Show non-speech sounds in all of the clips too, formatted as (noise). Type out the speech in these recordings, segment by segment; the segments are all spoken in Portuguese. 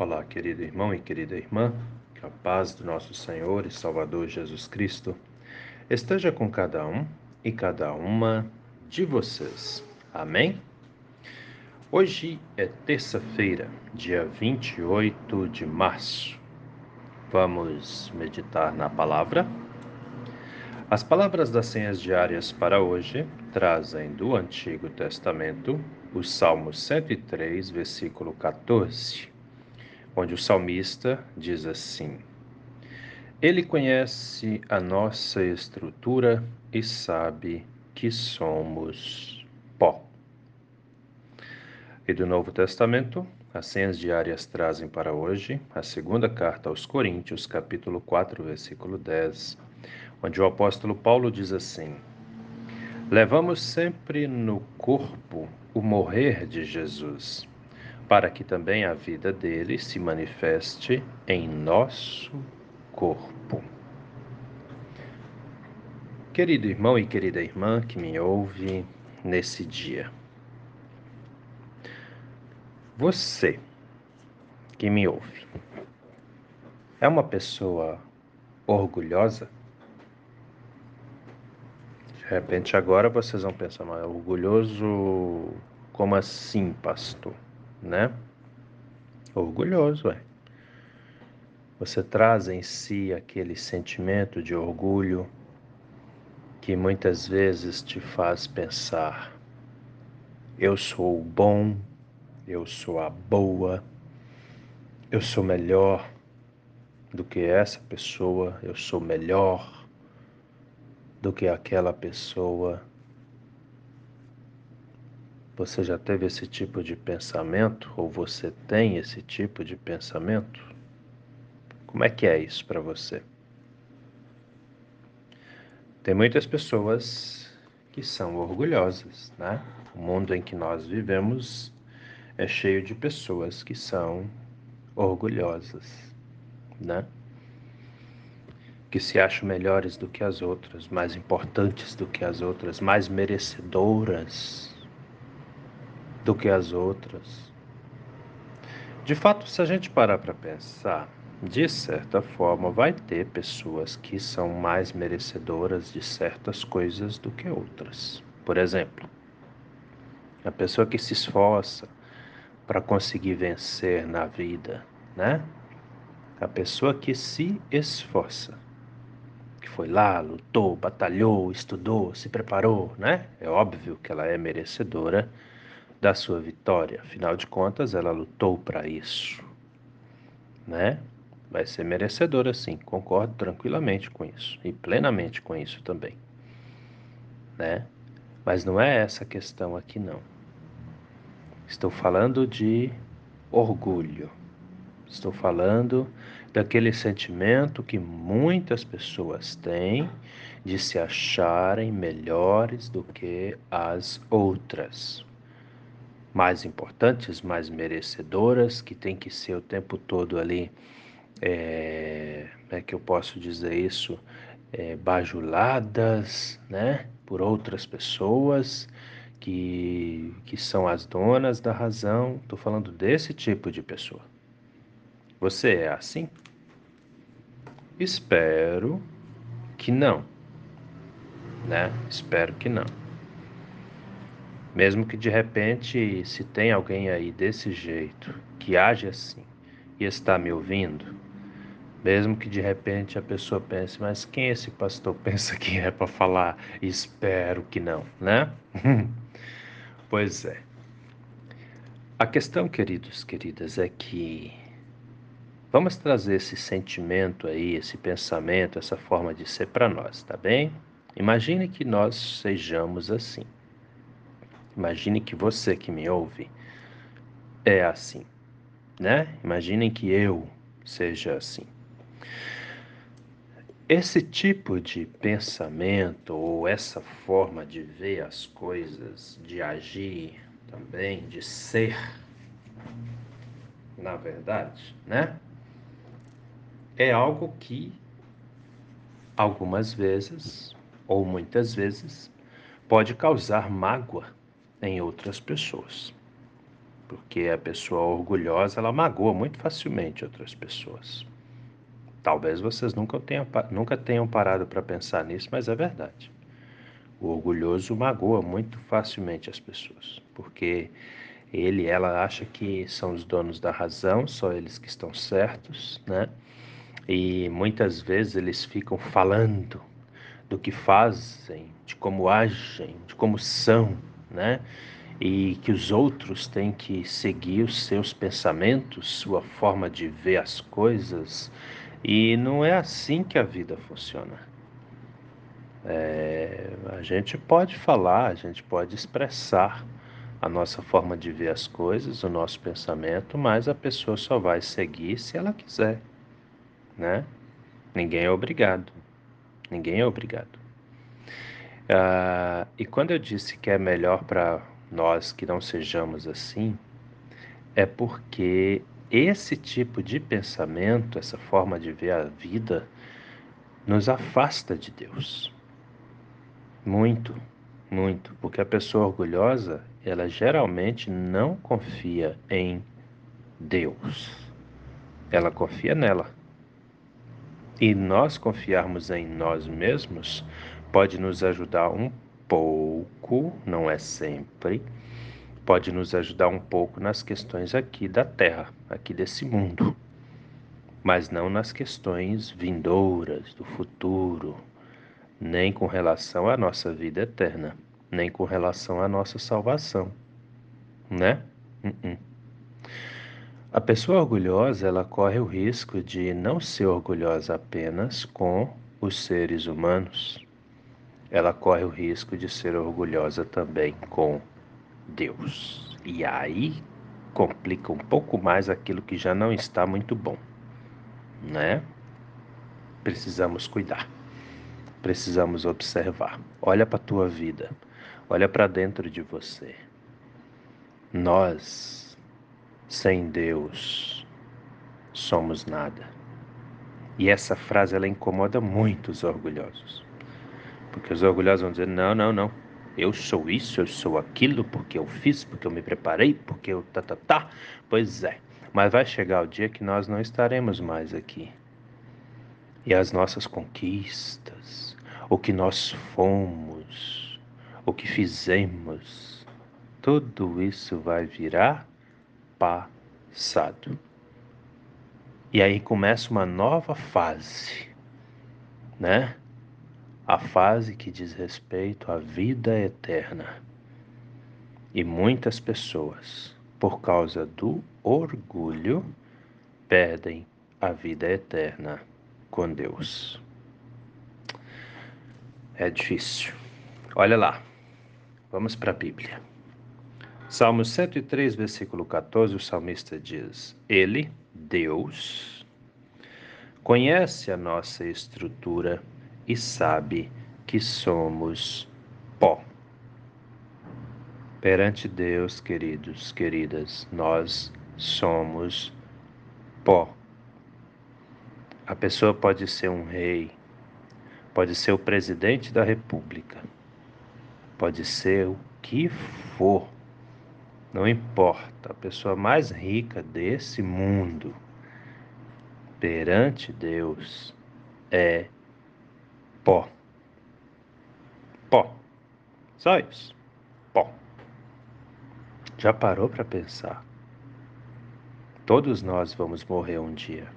Olá, querido irmão e querida irmã, que a paz do nosso Senhor e Salvador Jesus Cristo esteja com cada um e cada uma de vocês. Amém? Hoje é terça-feira, dia 28 de março. Vamos meditar na palavra? As palavras das senhas diárias para hoje trazem do Antigo Testamento o Salmo 103, versículo 14 onde o salmista diz assim: Ele conhece a nossa estrutura e sabe que somos pó. E do Novo Testamento, as senhas diárias trazem para hoje a segunda carta aos Coríntios, capítulo 4, versículo 10, onde o apóstolo Paulo diz assim: Levamos sempre no corpo o morrer de Jesus para que também a vida dele se manifeste em nosso corpo. Querido irmão e querida irmã que me ouve nesse dia, você que me ouve é uma pessoa orgulhosa? De repente agora vocês vão pensar, mas orgulhoso como assim, pastor? Né? Orgulhoso, é. Você traz em si aquele sentimento de orgulho que muitas vezes te faz pensar: eu sou o bom, eu sou a boa, eu sou melhor do que essa pessoa, eu sou melhor do que aquela pessoa. Você já teve esse tipo de pensamento ou você tem esse tipo de pensamento? Como é que é isso para você? Tem muitas pessoas que são orgulhosas, né? O mundo em que nós vivemos é cheio de pessoas que são orgulhosas, né? Que se acham melhores do que as outras, mais importantes do que as outras, mais merecedoras do que as outras. De fato, se a gente parar para pensar, de certa forma, vai ter pessoas que são mais merecedoras de certas coisas do que outras. Por exemplo, a pessoa que se esforça para conseguir vencer na vida, né? A pessoa que se esforça, que foi lá, lutou, batalhou, estudou, se preparou, né? É óbvio que ela é merecedora da sua vitória. Afinal de contas, ela lutou para isso, né? Vai ser merecedora, sim. Concordo tranquilamente com isso e plenamente com isso também, né? Mas não é essa a questão aqui, não. Estou falando de orgulho. Estou falando daquele sentimento que muitas pessoas têm de se acharem melhores do que as outras mais importantes, mais merecedoras, que tem que ser o tempo todo ali, é, como é que eu posso dizer isso, é, bajuladas, né, por outras pessoas que, que são as donas da razão. Estou falando desse tipo de pessoa. Você é assim? Espero que não, né? Espero que não. Mesmo que de repente, se tem alguém aí desse jeito, que age assim e está me ouvindo, mesmo que de repente a pessoa pense, mas quem esse pastor (laughs) pensa que é para falar? Espero que não, né? (laughs) pois é. A questão, queridos, queridas, é que vamos trazer esse sentimento aí, esse pensamento, essa forma de ser para nós, tá bem? Imagine que nós sejamos assim. Imagine que você que me ouve é assim, né? Imaginem que eu seja assim. Esse tipo de pensamento ou essa forma de ver as coisas, de agir também, de ser, na verdade, né? É algo que algumas vezes ou muitas vezes pode causar mágoa em outras pessoas. porque a pessoa orgulhosa ela magoa muito facilmente outras pessoas. Talvez vocês nunca tenham, nunca tenham parado para pensar nisso, mas é verdade. O orgulhoso magoa muito facilmente as pessoas, porque ele, ela acha que são os donos da razão, só eles que estão certos, né? E muitas vezes eles ficam falando do que fazem, de como agem, de como são, né? E que os outros têm que seguir os seus pensamentos, sua forma de ver as coisas. E não é assim que a vida funciona. É, a gente pode falar, a gente pode expressar a nossa forma de ver as coisas, o nosso pensamento, mas a pessoa só vai seguir se ela quiser, né? Ninguém é obrigado. Ninguém é obrigado. Ah, e quando eu disse que é melhor para nós que não sejamos assim, é porque esse tipo de pensamento, essa forma de ver a vida, nos afasta de Deus. Muito, muito, porque a pessoa orgulhosa, ela geralmente não confia em Deus. Ela confia nela. E nós confiarmos em nós mesmos pode nos ajudar um pouco, não é sempre, pode nos ajudar um pouco nas questões aqui da Terra, aqui desse mundo, mas não nas questões vindouras, do futuro, nem com relação à nossa vida eterna, nem com relação à nossa salvação, né? Uh -uh. A pessoa orgulhosa, ela corre o risco de não ser orgulhosa apenas com os seres humanos. Ela corre o risco de ser orgulhosa também com Deus. E aí complica um pouco mais aquilo que já não está muito bom, né? Precisamos cuidar. Precisamos observar. Olha para a tua vida. Olha para dentro de você. Nós, sem Deus, somos nada. E essa frase ela incomoda muito os orgulhosos. Porque os orgulhosos vão dizer: não, não, não. Eu sou isso, eu sou aquilo, porque eu fiz, porque eu me preparei, porque eu tá, tá, tá. Pois é. Mas vai chegar o dia que nós não estaremos mais aqui. E as nossas conquistas, o que nós fomos, o que fizemos, tudo isso vai virar passado. E aí começa uma nova fase, né? A fase que diz respeito à vida eterna. E muitas pessoas, por causa do orgulho, perdem a vida eterna com Deus. É difícil. Olha lá, vamos para a Bíblia. Salmo 103, versículo 14, o salmista diz: Ele, Deus, conhece a nossa estrutura e sabe que somos pó. Perante Deus, queridos, queridas, nós somos pó. A pessoa pode ser um rei, pode ser o presidente da república, pode ser o que for não importa, a pessoa mais rica desse mundo perante Deus é pó. Pó. Só isso. Pó. Já parou para pensar? Todos nós vamos morrer um dia.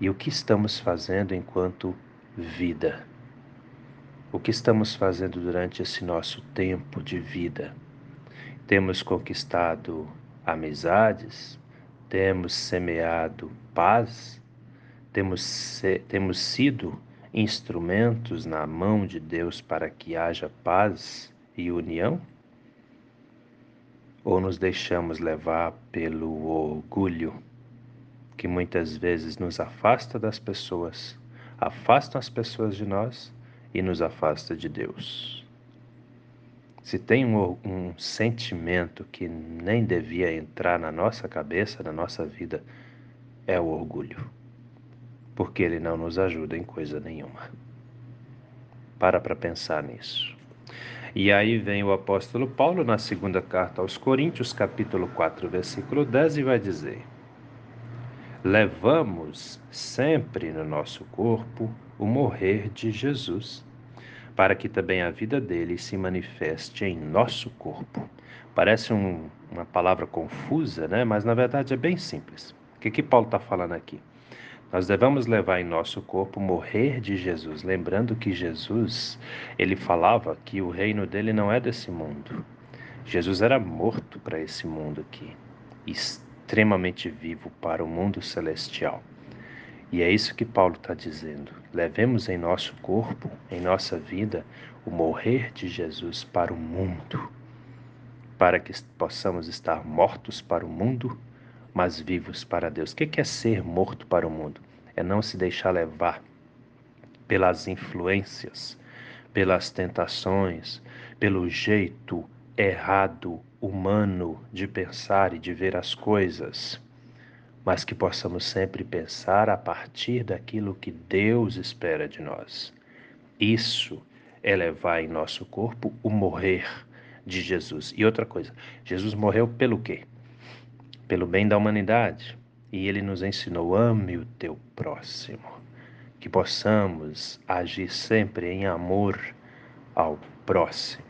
E o que estamos fazendo enquanto vida? O que estamos fazendo durante esse nosso tempo de vida? Temos conquistado amizades, temos semeado paz, temos, se, temos sido instrumentos na mão de Deus para que haja paz e união? Ou nos deixamos levar pelo orgulho que muitas vezes nos afasta das pessoas, afastam as pessoas de nós e nos afasta de Deus? Se tem um, um sentimento que nem devia entrar na nossa cabeça, na nossa vida, é o orgulho. Porque ele não nos ajuda em coisa nenhuma. Para para pensar nisso. E aí vem o apóstolo Paulo na segunda carta aos Coríntios, capítulo 4, versículo 10, e vai dizer: Levamos sempre no nosso corpo o morrer de Jesus, para que também a vida dele se manifeste em nosso corpo. Parece um, uma palavra confusa, né? mas na verdade é bem simples. O que, que Paulo está falando aqui? Nós devemos levar em nosso corpo morrer de Jesus, lembrando que Jesus, ele falava que o reino dele não é desse mundo. Jesus era morto para esse mundo aqui, extremamente vivo para o mundo celestial. E é isso que Paulo está dizendo. Levemos em nosso corpo, em nossa vida, o morrer de Jesus para o mundo, para que possamos estar mortos para o mundo mas vivos para Deus. O que é ser morto para o mundo? É não se deixar levar pelas influências, pelas tentações, pelo jeito errado, humano de pensar e de ver as coisas, mas que possamos sempre pensar a partir daquilo que Deus espera de nós. Isso é levar em nosso corpo o morrer de Jesus. E outra coisa, Jesus morreu pelo quê? Pelo bem da humanidade. E ele nos ensinou: ame o teu próximo. Que possamos agir sempre em amor ao próximo.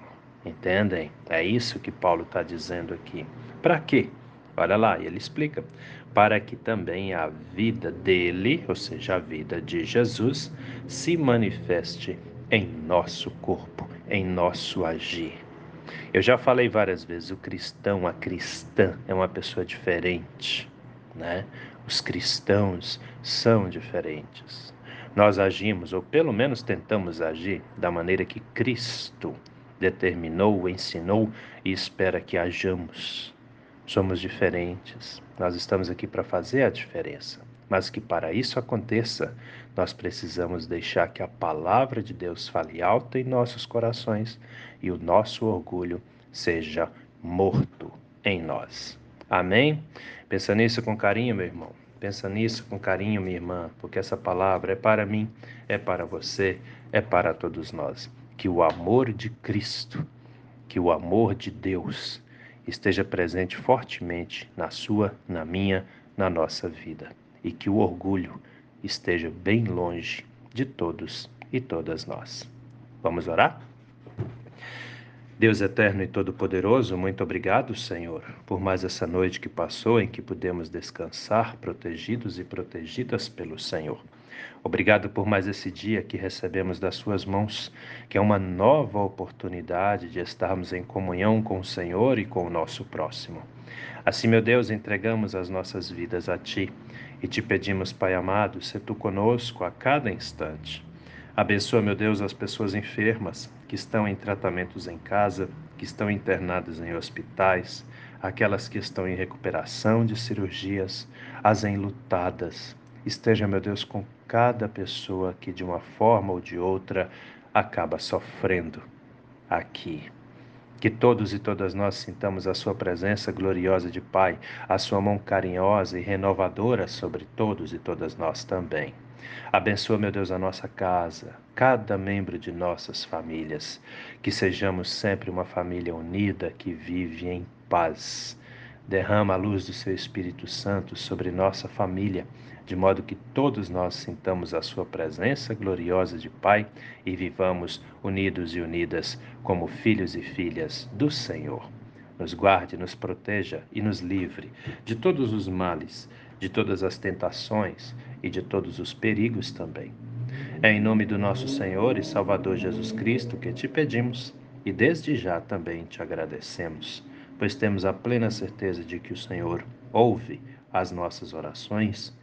Entendem? É isso que Paulo está dizendo aqui. Para quê? Olha lá, ele explica. Para que também a vida dele, ou seja, a vida de Jesus, se manifeste em nosso corpo, em nosso agir. Eu já falei várias vezes, o cristão, a cristã é uma pessoa diferente, né? Os cristãos são diferentes. Nós agimos, ou pelo menos tentamos agir, da maneira que Cristo determinou, ensinou e espera que hajamos. Somos diferentes. Nós estamos aqui para fazer a diferença. Mas que para isso aconteça, nós precisamos deixar que a palavra de Deus fale alto em nossos corações e o nosso orgulho seja morto em nós. Amém? Pensa nisso com carinho, meu irmão. Pensa nisso com carinho, minha irmã, porque essa palavra é para mim, é para você, é para todos nós. Que o amor de Cristo, que o amor de Deus esteja presente fortemente na sua, na minha, na nossa vida e que o orgulho esteja bem longe de todos e todas nós. Vamos orar? Deus eterno e todo-poderoso, muito obrigado, Senhor, por mais essa noite que passou em que pudemos descansar, protegidos e protegidas pelo Senhor. Obrigado por mais esse dia que recebemos das Suas mãos, que é uma nova oportunidade de estarmos em comunhão com o Senhor e com o nosso próximo. Assim, meu Deus, entregamos as nossas vidas a Ti e te pedimos, Pai amado, se Tu conosco a cada instante. Abençoa, meu Deus, as pessoas enfermas que estão em tratamentos em casa, que estão internadas em hospitais, aquelas que estão em recuperação de cirurgias, as enlutadas. Esteja, meu Deus, com cada pessoa que de uma forma ou de outra acaba sofrendo aqui. Que todos e todas nós sintamos a Sua presença gloriosa de Pai, a Sua mão carinhosa e renovadora sobre todos e todas nós também. Abençoa, meu Deus, a nossa casa, cada membro de nossas famílias, que sejamos sempre uma família unida que vive em paz. Derrama a luz do Seu Espírito Santo sobre nossa família de modo que todos nós sintamos a Sua presença gloriosa de Pai e vivamos unidos e unidas como filhos e filhas do Senhor. Nos guarde, nos proteja e nos livre de todos os males, de todas as tentações e de todos os perigos também. É em nome do nosso Senhor e Salvador Jesus Cristo que te pedimos e desde já também te agradecemos, pois temos a plena certeza de que o Senhor ouve as nossas orações